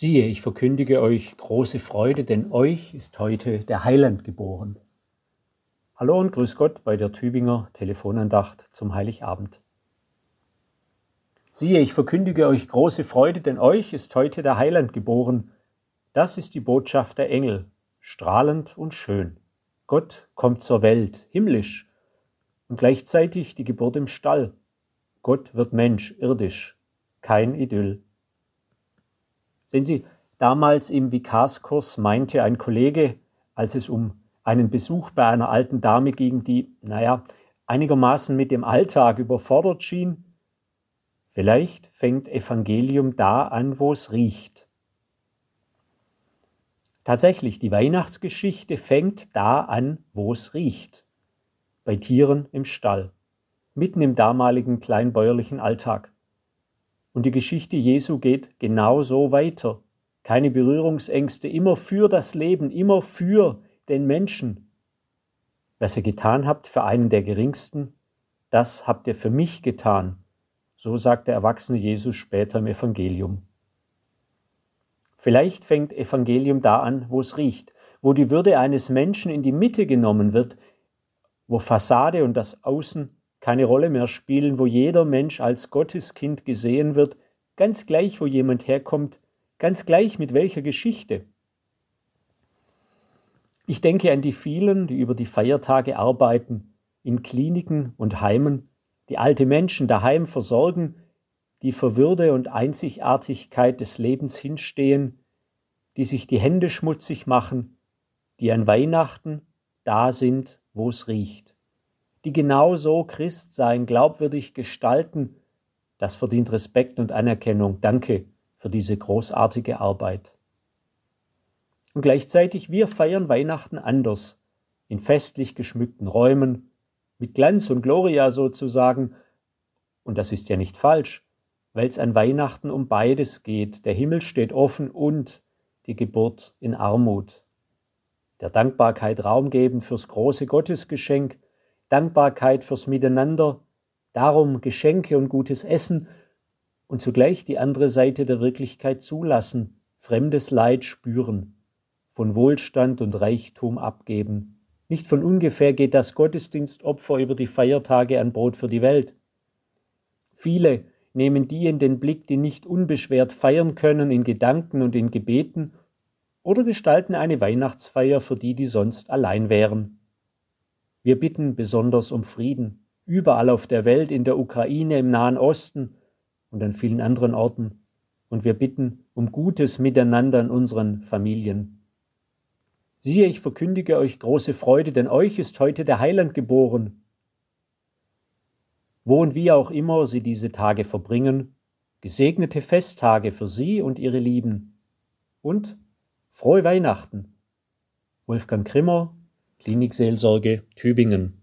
Siehe, ich verkündige euch große Freude, denn euch ist heute der Heiland geboren. Hallo und grüß Gott bei der Tübinger Telefonandacht zum Heiligabend. Siehe, ich verkündige euch große Freude, denn euch ist heute der Heiland geboren. Das ist die Botschaft der Engel, strahlend und schön. Gott kommt zur Welt, himmlisch, und gleichzeitig die Geburt im Stall. Gott wird Mensch, irdisch, kein Idyll. Sehen Sie, damals im Vikarskurs meinte ein Kollege, als es um einen Besuch bei einer alten Dame ging, die, naja, einigermaßen mit dem Alltag überfordert schien, vielleicht fängt Evangelium da an, wo es riecht. Tatsächlich, die Weihnachtsgeschichte fängt da an, wo es riecht. Bei Tieren im Stall, mitten im damaligen kleinbäuerlichen Alltag. Und die Geschichte Jesu geht genau so weiter. Keine Berührungsängste, immer für das Leben, immer für den Menschen. Was ihr getan habt für einen der Geringsten, das habt ihr für mich getan. So sagt der erwachsene Jesus später im Evangelium. Vielleicht fängt Evangelium da an, wo es riecht, wo die Würde eines Menschen in die Mitte genommen wird, wo Fassade und das Außen keine Rolle mehr spielen, wo jeder Mensch als Gotteskind gesehen wird, ganz gleich, wo jemand herkommt, ganz gleich mit welcher Geschichte. Ich denke an die vielen, die über die Feiertage arbeiten, in Kliniken und Heimen, die alte Menschen daheim versorgen, die für Würde und Einzigartigkeit des Lebens hinstehen, die sich die Hände schmutzig machen, die an Weihnachten da sind, wo es riecht die genauso Christ sein, glaubwürdig gestalten, das verdient Respekt und Anerkennung. Danke für diese großartige Arbeit. Und gleichzeitig, wir feiern Weihnachten anders, in festlich geschmückten Räumen, mit Glanz und Gloria sozusagen. Und das ist ja nicht falsch, weil es an Weihnachten um beides geht. Der Himmel steht offen und die Geburt in Armut. Der Dankbarkeit Raum geben fürs große Gottesgeschenk, Dankbarkeit fürs Miteinander, darum Geschenke und gutes Essen und zugleich die andere Seite der Wirklichkeit zulassen, fremdes Leid spüren, von Wohlstand und Reichtum abgeben. Nicht von ungefähr geht das Gottesdienstopfer über die Feiertage an Brot für die Welt. Viele nehmen die in den Blick, die nicht unbeschwert feiern können in Gedanken und in Gebeten, oder gestalten eine Weihnachtsfeier für die, die sonst allein wären. Wir bitten besonders um Frieden, überall auf der Welt, in der Ukraine, im Nahen Osten und an vielen anderen Orten. Und wir bitten um gutes Miteinander in unseren Familien. Siehe, ich verkündige euch große Freude, denn euch ist heute der Heiland geboren. Wo und wie auch immer Sie diese Tage verbringen, gesegnete Festtage für Sie und Ihre Lieben. Und frohe Weihnachten. Wolfgang Krimmer, Klinikseelsorge Tübingen